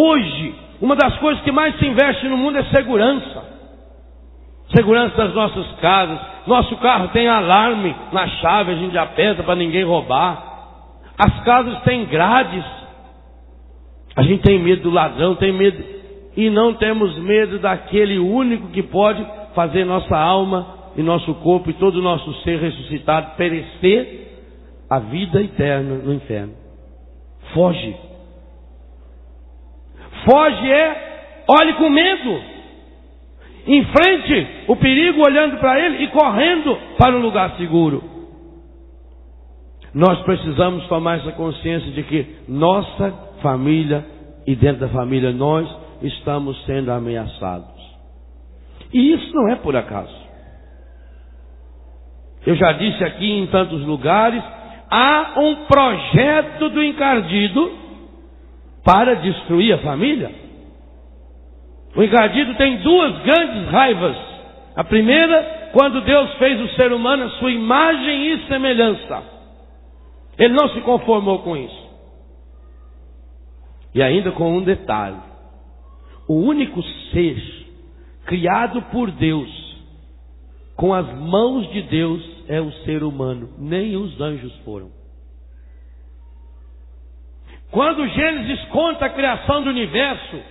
Hoje, uma das coisas que mais se investe no mundo é segurança. Segurança das nossas casas. Nosso carro tem alarme na chave, a gente aperta para ninguém roubar. As casas têm grades. A gente tem medo do ladrão, tem medo. E não temos medo daquele único que pode fazer nossa alma e nosso corpo e todo o nosso ser ressuscitado perecer a vida eterna no inferno. Foge. Foge é, olhe com medo. Enfrente o perigo olhando para ele e correndo para um lugar seguro. Nós precisamos tomar essa consciência de que nossa família e dentro da família nós estamos sendo ameaçados. E isso não é por acaso. Eu já disse aqui em tantos lugares, há um projeto do encardido para destruir a família. O encardido tem duas grandes raivas. A primeira, quando Deus fez o ser humano a sua imagem e semelhança. Ele não se conformou com isso. E ainda com um detalhe: o único ser criado por Deus, com as mãos de Deus, é o ser humano, nem os anjos foram. Quando Gênesis conta a criação do universo,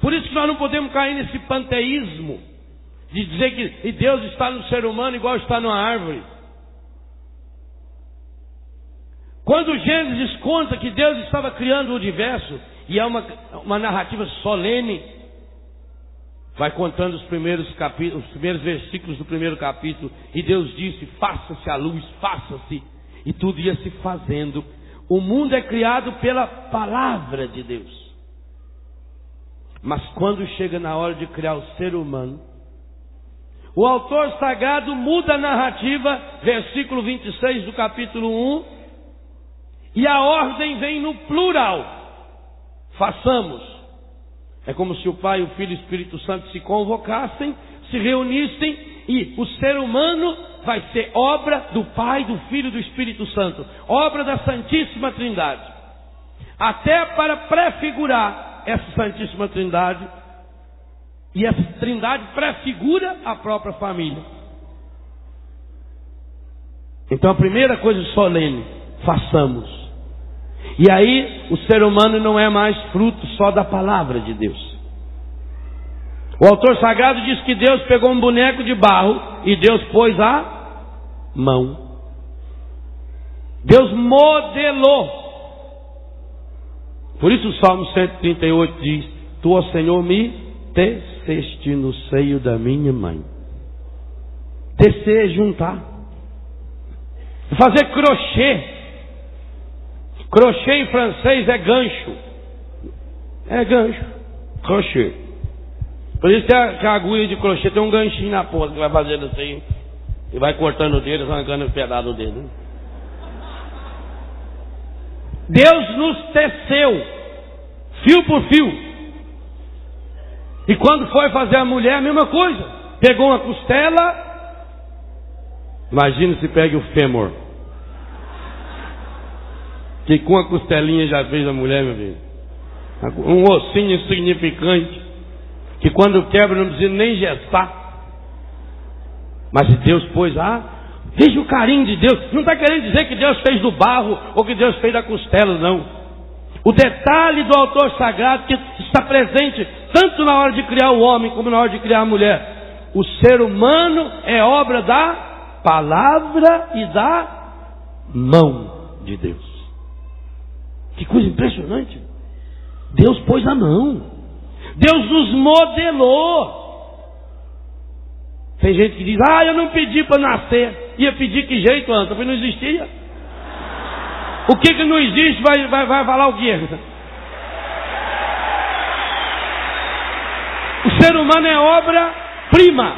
por isso que nós não podemos cair nesse panteísmo de dizer que Deus está no ser humano igual está numa árvore. Quando Gênesis conta que Deus estava criando o universo, e é uma, uma narrativa solene, vai contando os primeiros capítulos, os primeiros versículos do primeiro capítulo, e Deus disse: faça-se a luz, faça-se, e tudo ia se fazendo. O mundo é criado pela palavra de Deus. Mas quando chega na hora de criar o ser humano, o autor sagrado muda a narrativa, versículo 26 do capítulo 1, e a ordem vem no plural. Façamos. É como se o Pai, o Filho e o Espírito Santo se convocassem, se reunissem e o ser humano vai ser obra do Pai, do Filho e do Espírito Santo, obra da Santíssima Trindade. Até para prefigurar essa Santíssima Trindade, e essa Trindade prefigura a própria família. Então a primeira coisa solene, façamos. E aí o ser humano não é mais fruto só da palavra de Deus. O autor sagrado diz que Deus pegou um boneco de barro e Deus pôs a mão. Deus modelou. Por isso o Salmo 138 diz: Tu, ó Senhor, me teceste no seio da minha mãe. Tecer é juntar. Fazer crochê. Crochê em francês é gancho. É gancho. Crochê. Por isso que a, que a agulha de crochê tem um ganchinho na ponta que vai fazendo assim. E vai cortando o dedo, arrancando o pedaço do dedo. Deus nos teceu, fio por fio. E quando foi fazer a mulher, a mesma coisa. Pegou uma costela. Imagina se pega o fêmur que com a costelinha já fez a mulher, meu filho. Um ossinho insignificante, que quando quebra não precisa nem gestar. Mas Deus pôs, ah, veja o carinho de Deus. Não está querendo dizer que Deus fez do barro ou que Deus fez da costela, não. O detalhe do autor sagrado que está presente tanto na hora de criar o homem como na hora de criar a mulher. O ser humano é obra da palavra e da mão de Deus. Que coisa impressionante. Deus pôs a mão. Deus nos modelou. Tem gente que diz, ah, eu não pedi para nascer. Ia pedir que jeito, antes? Porque não existia. O que, que não existe vai, vai, vai falar o quê? O ser humano é obra-prima.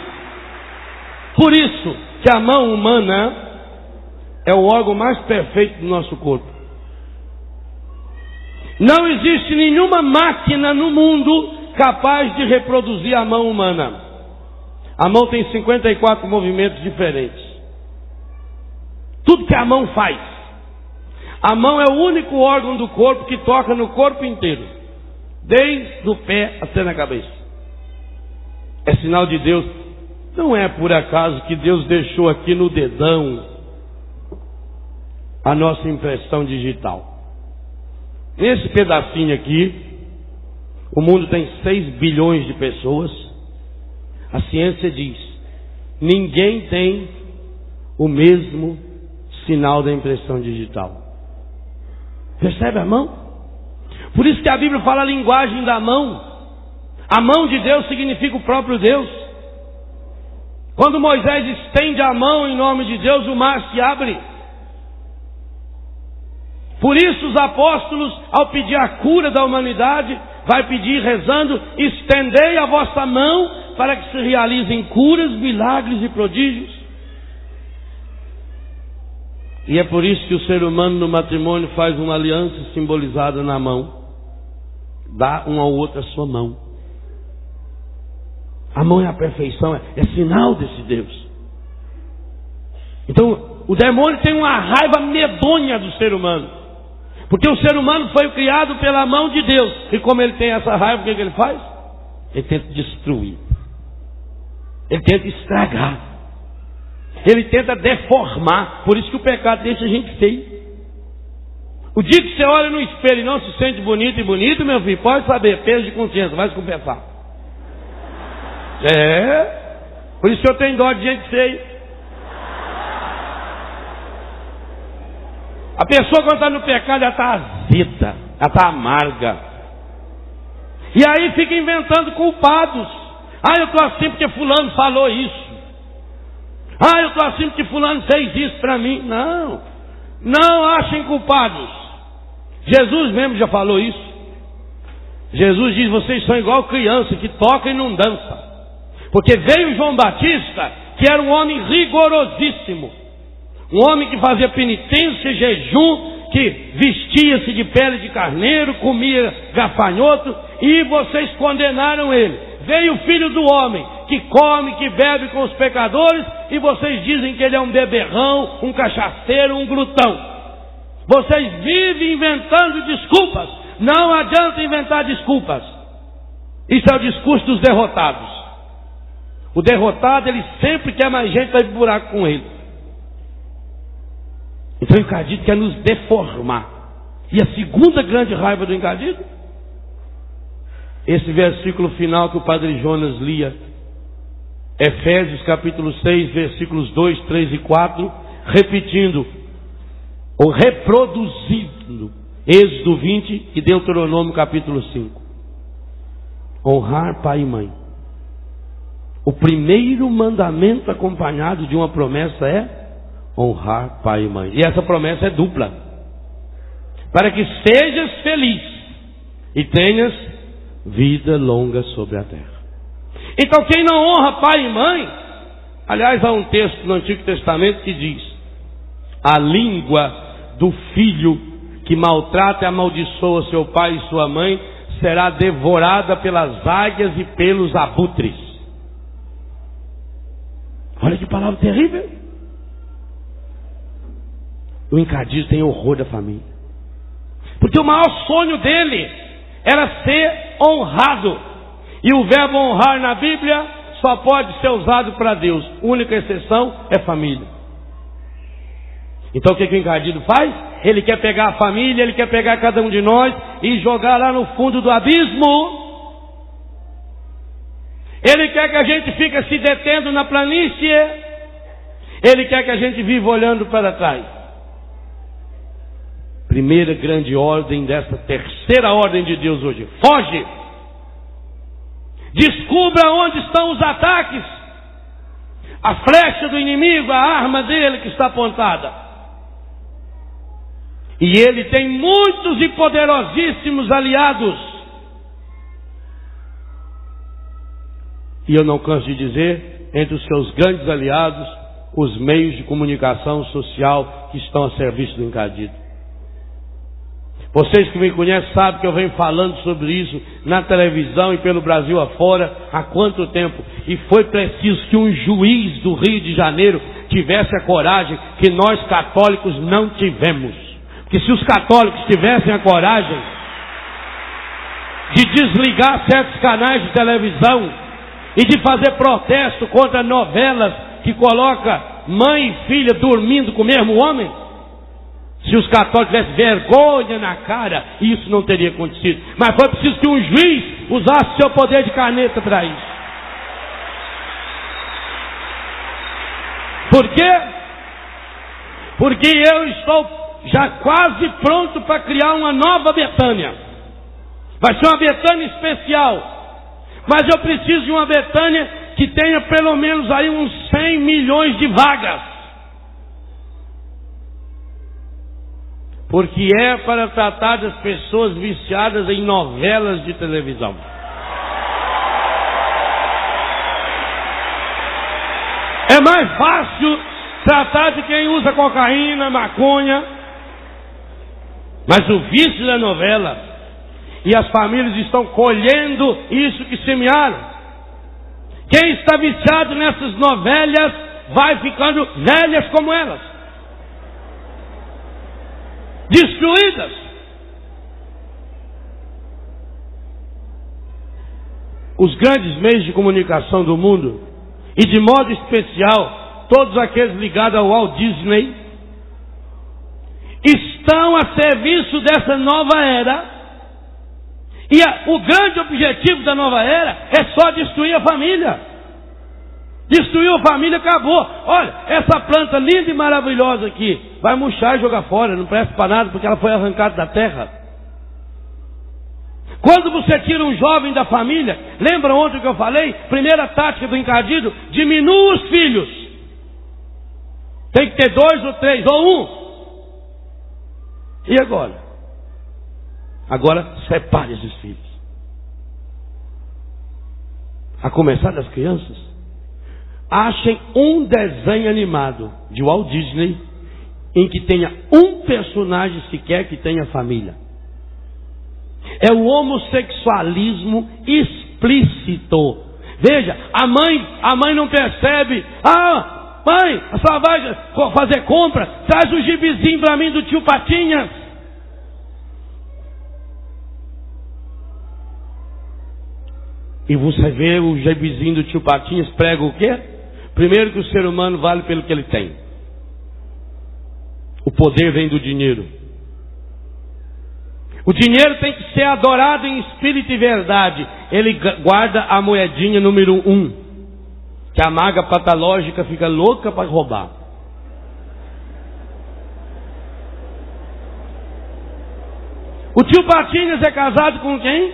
Por isso que a mão humana é o órgão mais perfeito do nosso corpo. Não existe nenhuma máquina no mundo capaz de reproduzir a mão humana. A mão tem 54 movimentos diferentes. Tudo que a mão faz. A mão é o único órgão do corpo que toca no corpo inteiro. desde o pé até na cabeça. É sinal de Deus. Não é por acaso que Deus deixou aqui no dedão a nossa impressão digital. Nesse pedacinho aqui, o mundo tem 6 bilhões de pessoas. A ciência diz: ninguém tem o mesmo sinal da impressão digital. Percebe a mão? Por isso que a Bíblia fala a linguagem da mão. A mão de Deus significa o próprio Deus. Quando Moisés estende a mão em nome de Deus, o mar se abre. Por isso os apóstolos, ao pedir a cura da humanidade, vai pedir rezando: estendei a vossa mão para que se realizem curas, milagres e prodígios. E é por isso que o ser humano no matrimônio faz uma aliança simbolizada na mão. Dá um ao outro a sua mão. A mão é a perfeição, é, é sinal desse Deus. Então, o demônio tem uma raiva medonha do ser humano. Porque o ser humano foi criado pela mão de Deus. E como ele tem essa raiva, o que, que ele faz? Ele tenta destruir. Ele tenta estragar. Ele tenta deformar. Por isso que o pecado deixa a gente feio. O dia que você olha no espelho e não se sente bonito e bonito, meu filho, pode saber, peso de consciência, vai se confessar. É. Por isso que eu tenho dó de gente feia. A pessoa quando está no pecado, ela está azeda, ela está amarga. E aí fica inventando culpados. Ah, eu estou assim porque fulano falou isso. Ah, eu estou assim porque fulano fez isso para mim. Não. Não achem culpados. Jesus mesmo já falou isso. Jesus diz: vocês são igual criança que toca e não dança. Porque veio João Batista, que era um homem rigorosíssimo. Um homem que fazia penitência, jejum, que vestia-se de pele de carneiro, comia gafanhoto, e vocês condenaram ele. Veio o filho do homem, que come, que bebe com os pecadores, e vocês dizem que ele é um beberrão, um cachaceiro, um glutão. Vocês vivem inventando desculpas. Não adianta inventar desculpas. Isso é o discurso dos derrotados. O derrotado, ele sempre quer mais gente para ir buraco com ele. Então o encardido quer nos deformar. E a segunda grande raiva do encardido? Esse versículo final que o padre Jonas lia. Efésios capítulo 6, versículos 2, 3 e 4, repetindo, ou reproduzindo, Êxodo 20 e Deuteronômio capítulo 5. Honrar pai e mãe. O primeiro mandamento acompanhado de uma promessa é honrar pai e mãe. E essa promessa é dupla. Para que sejas feliz e tenhas vida longa sobre a terra. Então, quem não honra pai e mãe, aliás, há um texto no Antigo Testamento que diz: a língua do filho que maltrata e amaldiçoa seu pai e sua mãe será devorada pelas águias e pelos abutres. Olha que palavra terrível. O encardido tem horror da família. Porque o maior sonho dele era ser honrado. E o verbo honrar na Bíblia só pode ser usado para Deus. A única exceção é família. Então o que, que o encardido faz? Ele quer pegar a família, ele quer pegar cada um de nós e jogar lá no fundo do abismo. Ele quer que a gente fique se detendo na planície. Ele quer que a gente viva olhando para trás primeira grande ordem dessa terceira ordem de Deus hoje. Foge! Descubra onde estão os ataques. A flecha do inimigo, a arma dele que está apontada. E ele tem muitos e poderosíssimos aliados. E eu não canso de dizer, entre os seus grandes aliados, os meios de comunicação social que estão a serviço do encadido. Vocês que me conhecem sabem que eu venho falando sobre isso na televisão e pelo Brasil afora há quanto tempo. E foi preciso que um juiz do Rio de Janeiro tivesse a coragem que nós católicos não tivemos. Porque se os católicos tivessem a coragem, de desligar certos canais de televisão e de fazer protesto contra novelas que coloca mãe e filha dormindo com o mesmo homem? Se os católicos tivessem vergonha na cara, isso não teria acontecido. Mas foi preciso que um juiz usasse seu poder de caneta para isso. Por quê? Porque eu estou já quase pronto para criar uma nova Betânia. Vai ser uma Betânia especial. Mas eu preciso de uma Betânia que tenha pelo menos aí uns 100 milhões de vagas. Porque é para tratar das pessoas viciadas em novelas de televisão. É mais fácil tratar de quem usa cocaína, maconha. Mas o vício da novela, e as famílias estão colhendo isso que semearam. Quem está viciado nessas novelas vai ficando velhas como elas, destruídas. Os grandes meios de comunicação do mundo e de modo especial todos aqueles ligados ao Walt Disney, estão a serviço dessa nova era. E a, o grande objetivo da nova era é só destruir a família. Destruiu a família, acabou. Olha, essa planta linda e maravilhosa aqui, vai murchar e jogar fora, não presta para nada porque ela foi arrancada da terra. Quando você tira um jovem da família, lembra ontem que eu falei? Primeira tática do encardido: diminua os filhos. Tem que ter dois ou três, ou um. E agora? Agora separe esses filhos. A começar das crianças. Achem um desenho animado de Walt Disney em que tenha um personagem sequer que tenha família. É o homossexualismo explícito. Veja, a mãe, a mãe não percebe. Ah, mãe, a senhora vai fazer compra? Traz o gibizinho para mim do tio Patinhas. E você vê o gibizinho do tio Patinhas prega o quê? Primeiro que o ser humano vale pelo que ele tem. O poder vem do dinheiro. O dinheiro tem que ser adorado em espírito e verdade. Ele guarda a moedinha número um, que a maga patológica fica louca para roubar. O tio Patinhas é casado com quem?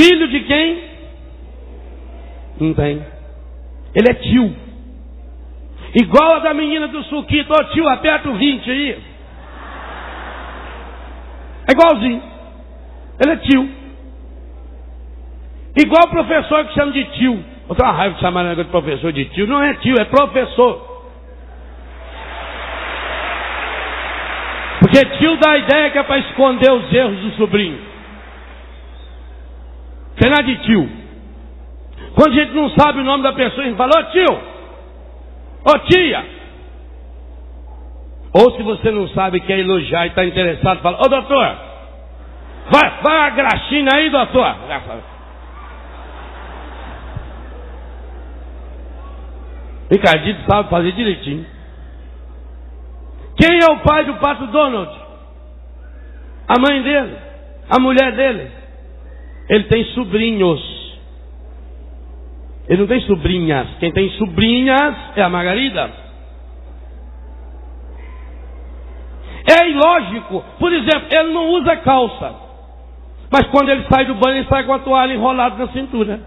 Filho de quem? Não tem. Ele é tio. Igual a da menina do suquito. Ô tio, aperta o 20 aí. É igualzinho. Ele é tio. Igual o professor que chama de tio. Eu tenho uma raiva de chamar de professor de tio. Não é tio, é professor. Porque tio dá a ideia que é para esconder os erros do sobrinho. Tem nada de tio. Quando a gente não sabe o nome da pessoa, a gente fala, ô tio, ô tia. Ou se você não sabe quer elogiar e está interessado, fala, ô doutor, vai, vai a graxina aí, doutor. Ricardito sabe fazer direitinho. Quem é o pai do pato Donald? A mãe dele, a mulher dele. Ele tem sobrinhos. Ele não tem sobrinhas. Quem tem sobrinhas é a Margarida. É ilógico. Por exemplo, ele não usa calça. Mas quando ele sai do banho, ele sai com a toalha enrolada na cintura.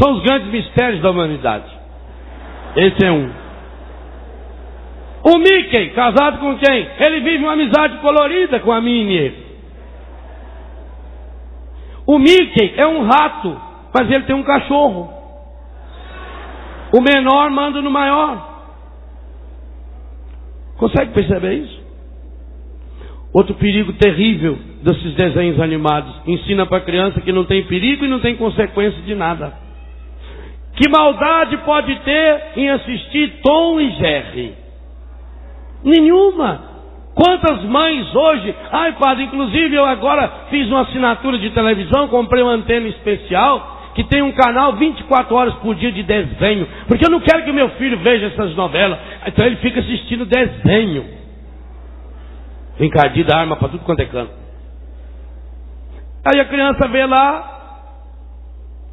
São os grandes mistérios da humanidade. Esse é um. O Mickey, casado com quem? Ele vive uma amizade colorida com a Minnie. O Mickey é um rato, mas ele tem um cachorro. O menor manda no maior. Consegue perceber isso? Outro perigo terrível desses desenhos animados. Ensina para a criança que não tem perigo e não tem consequência de nada. Que maldade pode ter em assistir Tom e Jerry? Nenhuma. Quantas mães hoje, ai padre, inclusive eu agora fiz uma assinatura de televisão, comprei uma antena especial, que tem um canal 24 horas por dia de desenho, porque eu não quero que meu filho veja essas novelas, então ele fica assistindo desenho. Encardida arma para tudo quanto é canto. Aí a criança vê lá,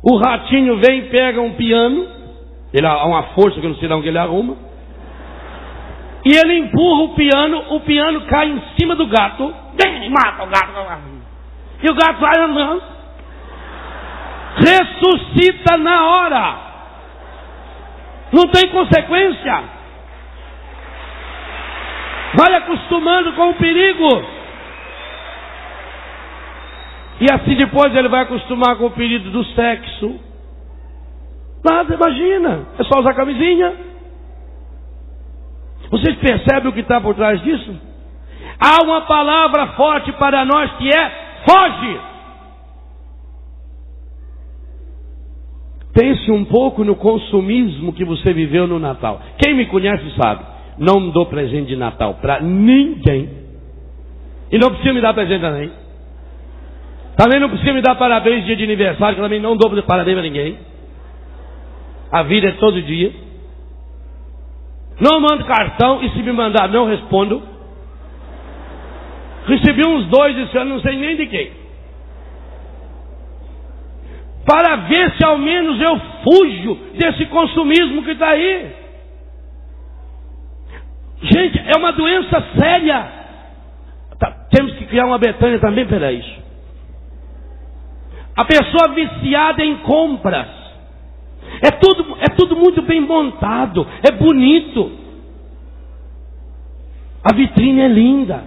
o ratinho vem e pega um piano, ele há uma força que eu não sei de onde ele arruma, e ele empurra o piano, o piano cai em cima do gato, bem, mata o gato. E o gato vai andando, ressuscita na hora. Não tem consequência. Vai acostumando com o perigo. E assim depois ele vai acostumar com o perigo do sexo. Nada, imagina. É só usar camisinha. Vocês percebem o que está por trás disso? Há uma palavra forte para nós que é foge. Pense um pouco no consumismo que você viveu no Natal. Quem me conhece sabe, não dou presente de Natal para ninguém. E não precisa me dar presente também. Também não precisa me dar parabéns dia de aniversário, que também não dou parabéns para ninguém. A vida é todo dia. Não mando cartão e se me mandar não respondo. Recebi uns dois esse ano, não sei nem de quem. Para ver se ao menos eu fujo desse consumismo que está aí. Gente, é uma doença séria. Tá, temos que criar uma Betânia também para isso. A pessoa viciada em compras é tudo, é tudo muito bem montado, é bonito. A vitrine é linda.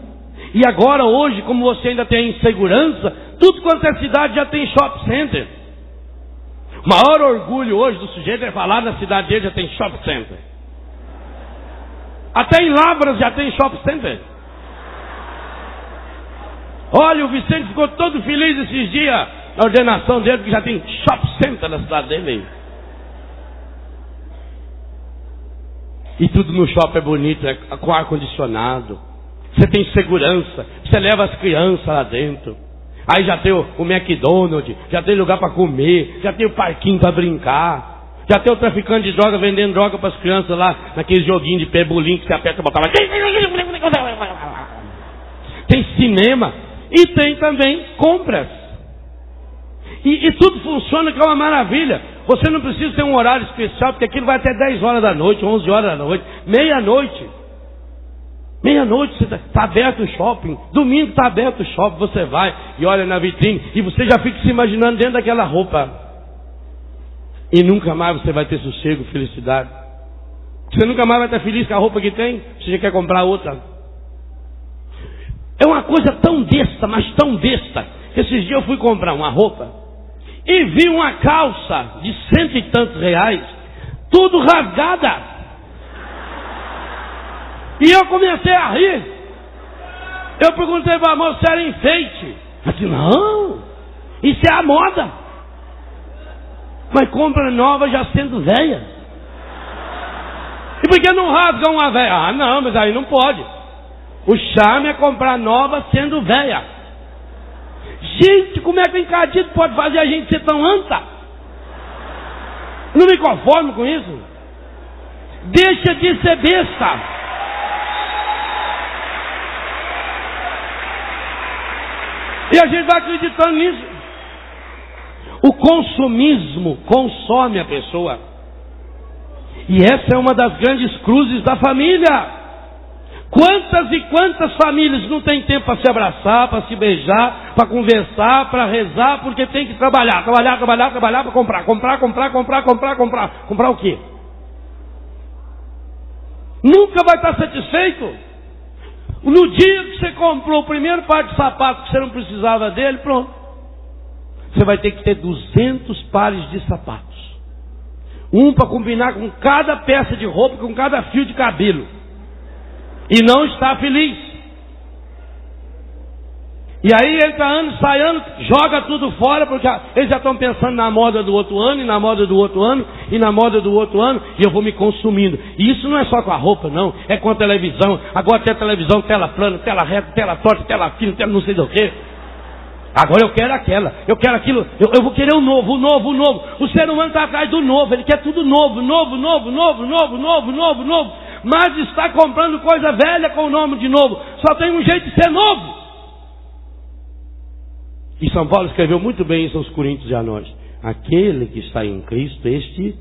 E agora, hoje, como você ainda tem insegurança, tudo quanto é cidade já tem shopping center. O maior orgulho hoje do sujeito é falar na cidade dele já tem shopping center. Até em Lavras já tem shopping center. Olha, o Vicente ficou todo feliz esses dias na ordenação dele, porque já tem shopping center na cidade dele. E tudo no shopping é bonito, é com ar-condicionado. Você tem segurança. Você leva as crianças lá dentro. Aí já tem o, o McDonald's, já tem lugar para comer, já tem o parquinho para brincar. Já tem o traficante de droga vendendo droga para as crianças lá, naquele joguinho de pé que você aperta e bota lá. Tem cinema e tem também compras. E, e tudo funciona que é uma maravilha. Você não precisa ter um horário especial, porque aquilo vai até 10 horas da noite, 11 horas da noite, meia-noite. Meia-noite está tá aberto o shopping, domingo está aberto o shopping, você vai e olha na vitrine e você já fica se imaginando dentro daquela roupa. E nunca mais você vai ter sossego, felicidade. Você nunca mais vai estar feliz com a roupa que tem, você já quer comprar outra. É uma coisa tão besta, mas tão besta, que esses dias eu fui comprar uma roupa e vi uma calça de cento e tantos reais, tudo rasgada. E eu comecei a rir. Eu perguntei para a moça se era enfeite. Ela disse, não, isso é a moda. Mas compra nova já sendo velha. E por que não rasga uma velha? Ah, não, mas aí não pode. O charme é comprar nova sendo velha. Gente, como é que o encadido pode fazer a gente ser tão anta? Não me conformo com isso. Deixa de ser besta. E a gente vai acreditando nisso. O consumismo consome a pessoa. E essa é uma das grandes cruzes da família. Quantas e quantas famílias não têm tempo para se abraçar, para se beijar, para conversar, para rezar, porque tem que trabalhar, trabalhar, trabalhar, trabalhar para comprar, comprar, comprar, comprar, comprar, comprar. Comprar o quê? Nunca vai estar satisfeito. No dia que você comprou o primeiro par de sapatos que você não precisava dele, pronto. Você vai ter que ter 200 pares de sapatos. Um para combinar com cada peça de roupa, com cada fio de cabelo e não está feliz. E aí ele está ano, sai ano, joga tudo fora, porque eles já estão pensando na moda do outro ano, e na moda do outro ano, e na moda do outro ano, e eu vou me consumindo. E isso não é só com a roupa, não, é com a televisão. Agora tem televisão, tela plana, tela reta, tela torta, tela fina, tela não sei do que. Agora eu quero aquela, eu quero aquilo, eu, eu vou querer o novo, o novo, o novo. O ser humano está atrás do novo, ele quer tudo novo, novo, novo, novo, novo, novo, novo, novo. Mas está comprando coisa velha com o nome de novo. Só tem um jeito de ser novo. E São Paulo escreveu muito bem isso aos Coríntios e a nós. Aquele que está em Cristo, este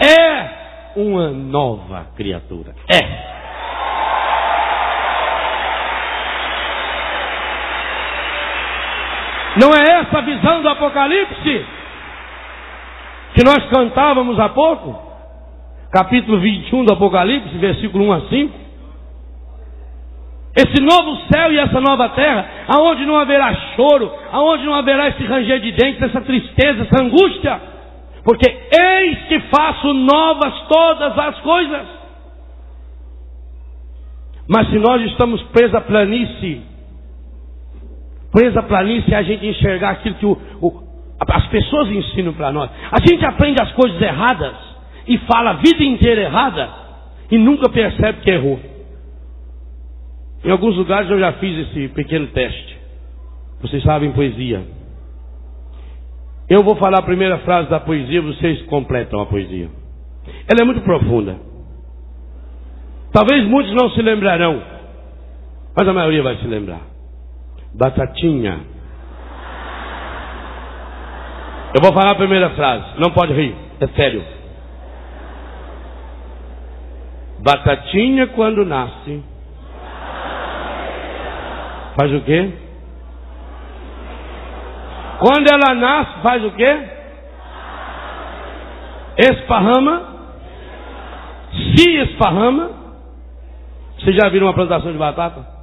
é uma nova criatura. É. Não é essa a visão do Apocalipse que nós cantávamos há pouco? Capítulo 21 do Apocalipse, versículo 1 a 5. Esse novo céu e essa nova terra, aonde não haverá choro, aonde não haverá esse ranger de dentes, essa tristeza, essa angústia, porque eis que faço novas todas as coisas. Mas se nós estamos presos à planície, presos à planície é a gente enxergar aquilo que o, o, as pessoas ensinam para nós. A gente aprende as coisas erradas e fala a vida inteira errada e nunca percebe que errou. Em alguns lugares eu já fiz esse pequeno teste. Vocês sabem poesia. Eu vou falar a primeira frase da poesia, vocês completam a poesia. Ela é muito profunda. Talvez muitos não se lembrarão, mas a maioria vai se lembrar. Batatinha. Eu vou falar a primeira frase, não pode rir, é sério. Batatinha quando nasce Faz o quê? Quando ela nasce, faz o quê? Esparrama. Se esparrama. Vocês já viram uma plantação de batata?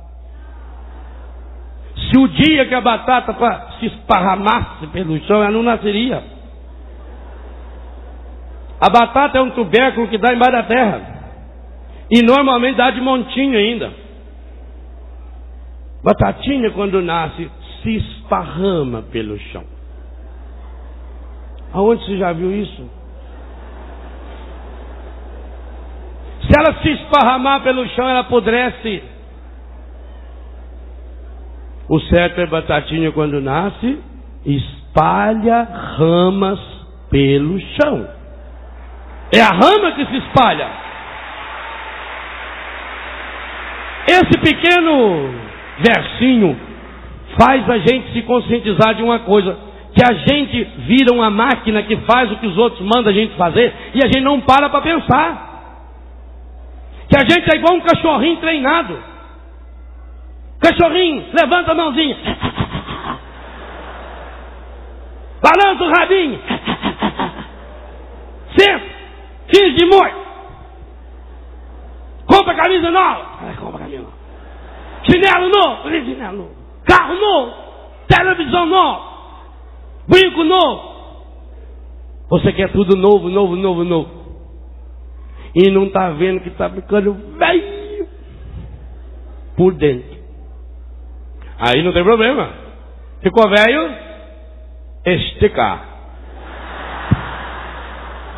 Se o dia que a batata se esparramasse pelo chão, ela não nasceria. A batata é um tubérculo que dá embaixo da terra. E normalmente dá de montinho ainda. Batatinha, quando nasce, se esparrama pelo chão. Aonde você já viu isso? Se ela se esparramar pelo chão, ela apodrece. O certo é batatinha quando nasce, espalha ramas pelo chão. É a rama que se espalha. Esse pequeno versinho faz a gente se conscientizar de uma coisa: que a gente vira uma máquina que faz o que os outros mandam a gente fazer e a gente não para para pensar. Que a gente é igual um cachorrinho treinado. Cachorrinho, levanta a mãozinha. Balança o rabinho. Senta. Finge de morto. Compra camisa nova. Chinelo novo, chinelo novo. Carro novo, televisão nova, brinco novo. Você quer tudo novo, novo, novo, novo. E não está vendo que está ficando velho por dentro. Aí não tem problema. Ficou velho? Esticar.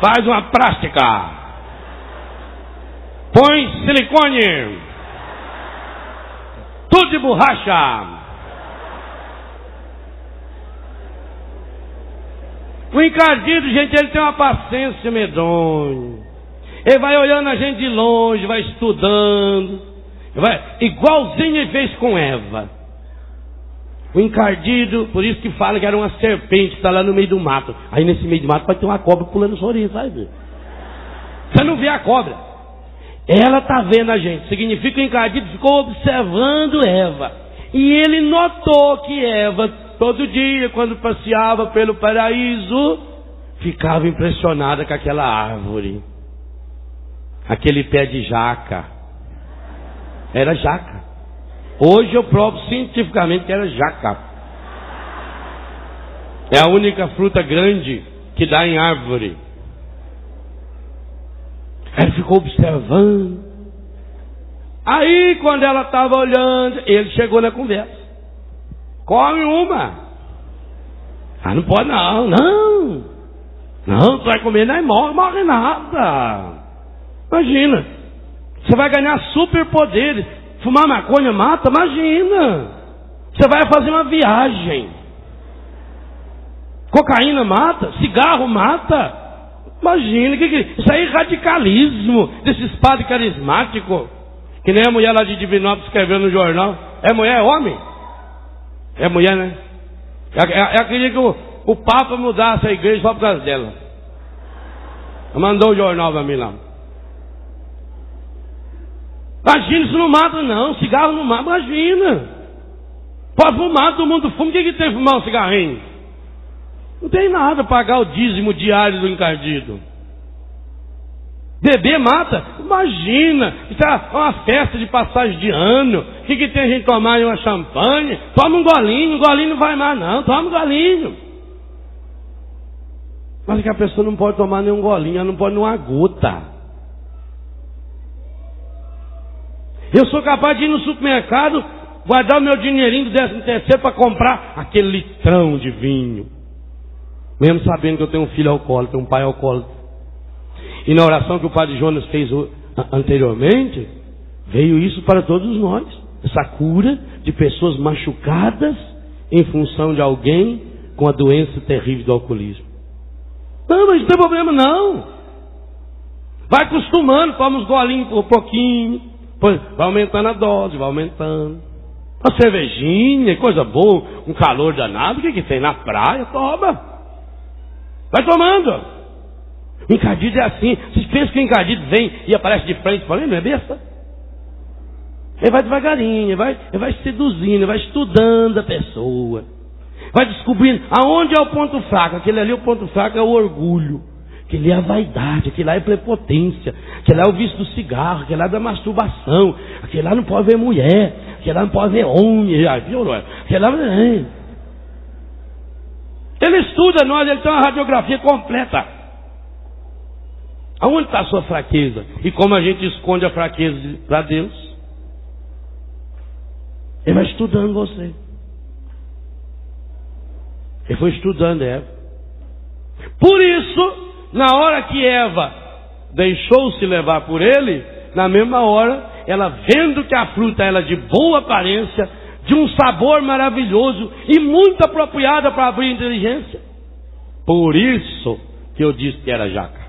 Faz uma prática. Põe silicone tudo de borracha. O encardido, gente, ele tem uma paciência medonha. Ele vai olhando a gente de longe, vai estudando. Vai, igualzinho ele fez com Eva. O encardido, por isso que fala que era uma serpente que está lá no meio do mato. Aí nesse meio do mato vai ter uma cobra pulando orelha, sabe? Você não vê a cobra. Ela está vendo a gente. Significa que o encardido ficou observando Eva. E ele notou que Eva, todo dia, quando passeava pelo paraíso, ficava impressionada com aquela árvore. Aquele pé de jaca. Era jaca. Hoje eu provo cientificamente que era jaca. É a única fruta grande que dá em árvore. Ela ficou observando. Aí, quando ela estava olhando, ele chegou na conversa. come uma. Ah, não pode não, não. Não, tu vai comer, não morre, morre nada. Imagina. Você vai ganhar superpoderes. Fumar maconha mata? Imagina. Você vai fazer uma viagem. Cocaína mata? Cigarro mata? Imagina, que que, isso aí é radicalismo desses padres carismáticos. Que nem a mulher lá de Divinópolis escreveu no jornal. É mulher, é homem? É mulher, né? Eu, queria que o, o Papa mudasse a igreja só por causa dela. Mandou o jornal para mim lá. Imagina, isso não mata não, cigarro não mata, imagina. Pode fumar, todo mundo fuma, o que, que tem fumar um cigarrinho? Não tem nada pagar o dízimo diário do encardido. Beber mata? Imagina, isso é uma festa de passagem de ano. O que, que tem a gente tomar uma champanhe? Toma um golinho, um golinho não vai mais não, toma um golinho. Mas é que a pessoa não pode tomar nenhum golinho, ela não pode nenhuma gota. Eu sou capaz de ir no supermercado, guardar o meu dinheirinho do décimo terceiro para comprar aquele litrão de vinho. Mesmo sabendo que eu tenho um filho alcoólatra, um pai alcoólatra. E na oração que o padre Jonas fez anteriormente, veio isso para todos nós. Essa cura de pessoas machucadas em função de alguém com a doença terrível do alcoolismo. Não, mas não tem problema não. Vai acostumando, toma uns golinhos por pouquinho, vai aumentando a dose, vai aumentando. Uma cervejinha, coisa boa, um calor danado, o que, que tem na praia? Toma. Vai tomando. Encardido é assim. Vocês pensam que o encardido vem e aparece de frente para mim? Não é besta? Ele vai devagarinho, ele vai, ele vai seduzindo, ele vai estudando a pessoa. Vai descobrindo aonde é o ponto fraco. Aquele ali, o ponto fraco é o orgulho. Aquele é a vaidade, aquele lá é a prepotência, aquele lá é o vício do cigarro, aquele lá é da masturbação, aquele lá não pode ver mulher, aquele lá não pode ver homem, já viu, não é? Aquele lá. É. Ele estuda nós, ele tem uma radiografia completa. Aonde está a sua fraqueza? E como a gente esconde a fraqueza para Deus? Ele vai estudando você. Ele foi estudando Eva. Por isso, na hora que Eva deixou-se levar por ele, na mesma hora, ela vendo que a fruta era de boa aparência, de um sabor maravilhoso e muito apropriada para abrir inteligência. Por isso que eu disse que era jaca.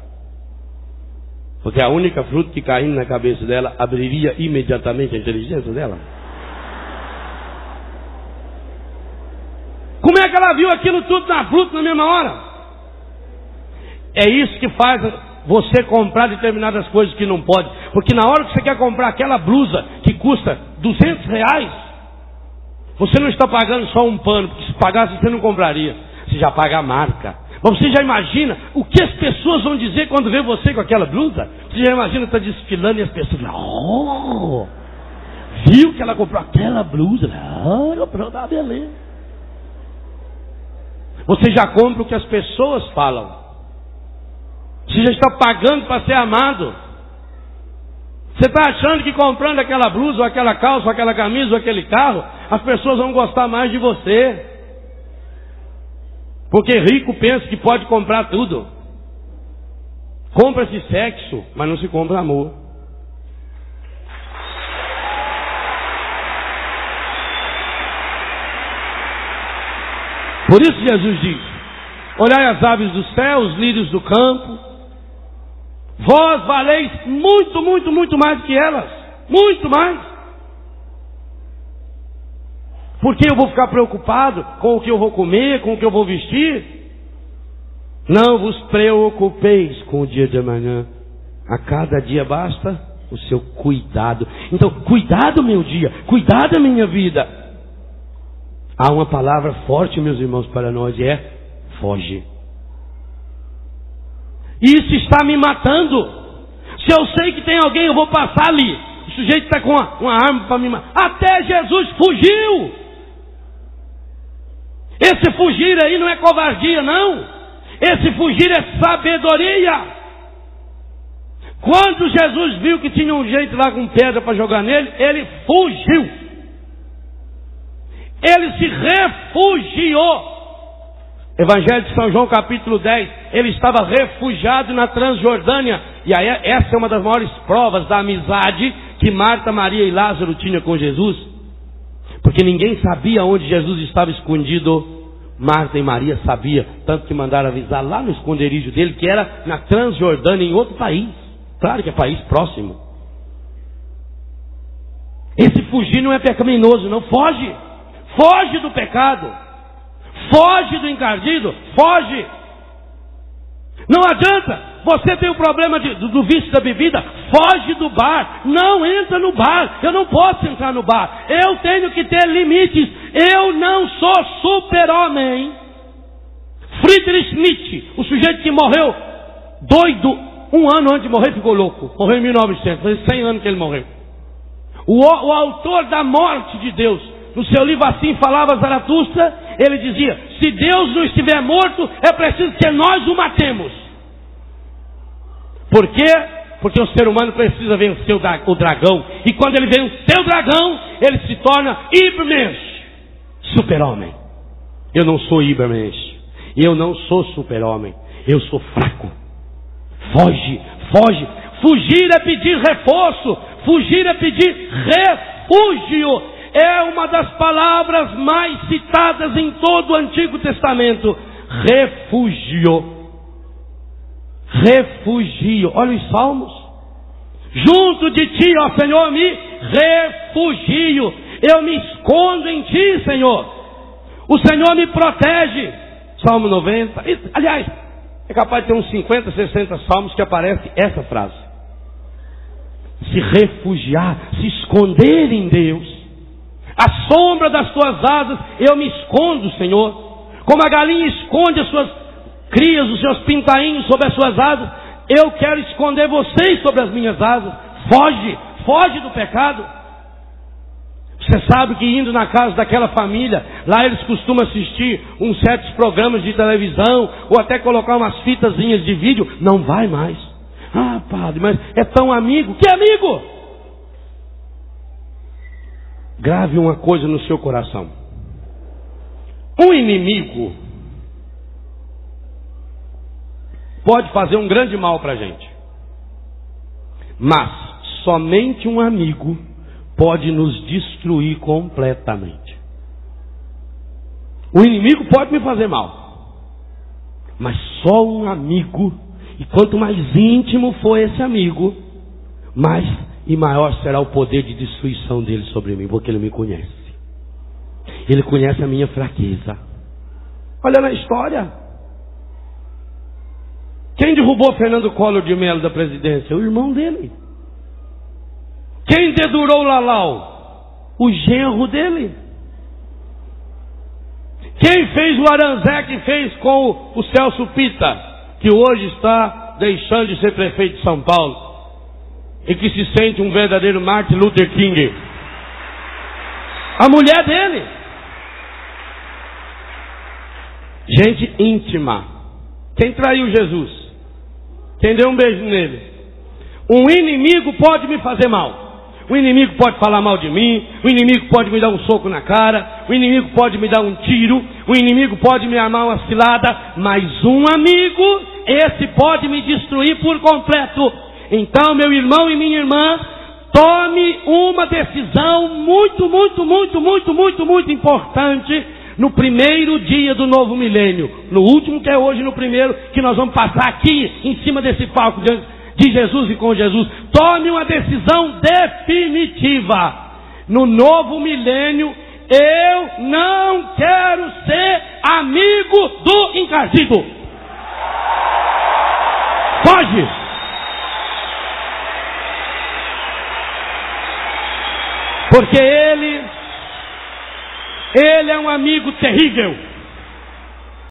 Porque a única fruta que caindo na cabeça dela abriria imediatamente a inteligência dela. Como é que ela viu aquilo tudo na fruta na mesma hora? É isso que faz você comprar determinadas coisas que não pode. Porque na hora que você quer comprar aquela blusa que custa 200 reais, você não está pagando só um pano, porque se pagasse você não compraria. Você já paga a marca. Mas você já imagina o que as pessoas vão dizer quando vê você com aquela blusa? Você já imagina estar tá desfilando e as pessoas falam, oh, viu que ela comprou aquela blusa? Ah, comprou, tá beleza. Você já compra o que as pessoas falam. Você já está pagando para ser amado. Você está achando que comprando aquela blusa, ou aquela calça, ou aquela camisa, ou aquele carro, as pessoas vão gostar mais de você. Porque rico pensa que pode comprar tudo. Compra-se sexo, mas não se compra amor. Por isso Jesus diz: Olhai as aves do céu, os lírios do campo. Vós valeis muito, muito, muito mais que elas. Muito mais. Porque eu vou ficar preocupado com o que eu vou comer, com o que eu vou vestir? Não vos preocupeis com o dia de amanhã. A cada dia basta o seu cuidado. Então, cuidado meu dia, cuidado minha vida. Há uma palavra forte, meus irmãos, para nós, e é foge. Isso está me matando. Se eu sei que tem alguém, eu vou passar ali. O sujeito está com uma, uma arma para me matar. Até Jesus fugiu. Esse fugir aí não é covardia, não. Esse fugir é sabedoria. Quando Jesus viu que tinha um jeito lá com pedra para jogar nele, ele fugiu. Ele se refugiou. Evangelho de São João, capítulo 10. Ele estava refugiado na Transjordânia. E aí, essa é uma das maiores provas da amizade que Marta, Maria e Lázaro tinham com Jesus. Porque ninguém sabia onde Jesus estava escondido. Marta e Maria sabia, tanto que mandaram avisar lá no esconderijo dele, que era na Transjordânia, em outro país. Claro que é país próximo. Esse fugir não é pecaminoso, não. Foge. Foge do pecado. Foge do encardido. Foge. Não adianta. Você tem o problema de, do, do vício da bebida. Foge do bar. Não entra no bar. Eu não posso entrar no bar. Eu tenho que ter limites. Eu não sou super-homem. Friedrich Nietzsche, o sujeito que morreu doido um ano antes de morrer, ficou louco. Morreu em 1900. Faz 100 anos que ele morreu. O, o autor da morte de Deus, no seu livro Assim Falava Zaratustra, ele dizia: se Deus não estiver morto, é preciso que nós o matemos. Por quê? Porque o ser humano precisa vencer o dragão. E quando ele vencer o dragão, ele se torna Ibermensch, super-homem. Eu não sou Ibermensch. Eu não sou super-homem. Eu sou fraco. Foge, foge. Fugir é pedir reforço. Fugir é pedir refúgio. É uma das palavras mais citadas em todo o Antigo Testamento. Refúgio. Refugio. Olha os salmos. Junto de ti, ó Senhor, me refugio. Eu me escondo em ti, Senhor. O Senhor me protege. Salmo 90. Aliás, é capaz de ter uns 50, 60 salmos que aparece essa frase se refugiar, se esconder em Deus. A sombra das tuas asas eu me escondo, Senhor. Como a galinha esconde as suas crias, os seus pintainhos sobre as suas asas, eu quero esconder vocês sobre as minhas asas. Foge, foge do pecado. Você sabe que indo na casa daquela família, lá eles costumam assistir uns certos programas de televisão, ou até colocar umas fitazinhas de vídeo. Não vai mais. Ah, padre, mas é tão amigo. Que amigo? Grave uma coisa no seu coração. Um inimigo pode fazer um grande mal para a gente. Mas somente um amigo pode nos destruir completamente. O inimigo pode me fazer mal, mas só um amigo e quanto mais íntimo for esse amigo, mais e maior será o poder de destruição dele sobre mim, porque ele me conhece. Ele conhece a minha fraqueza. Olha na história. Quem derrubou Fernando Collor de Mello da presidência? O irmão dele. Quem dedurou Lalau? O genro dele. Quem fez o Aranzé que fez com o Celso Pita? que hoje está deixando de ser prefeito de São Paulo e que se sente um verdadeiro Martin Luther King. A mulher dele. Gente íntima. Quem traiu Jesus? Quem deu um beijo nele? Um inimigo pode me fazer mal. O inimigo pode falar mal de mim, o inimigo pode me dar um soco na cara, o inimigo pode me dar um tiro, o inimigo pode me armar uma cilada, mas um amigo, esse pode me destruir por completo. Então, meu irmão e minha irmã, tome uma decisão muito, muito, muito, muito, muito, muito importante no primeiro dia do novo milênio. No último, que é hoje, no primeiro, que nós vamos passar aqui em cima desse palco de Jesus e com Jesus. Tome uma decisão definitiva. No novo milênio, eu não quero ser amigo do encardido. Foge! Porque ele, ele é um amigo terrível.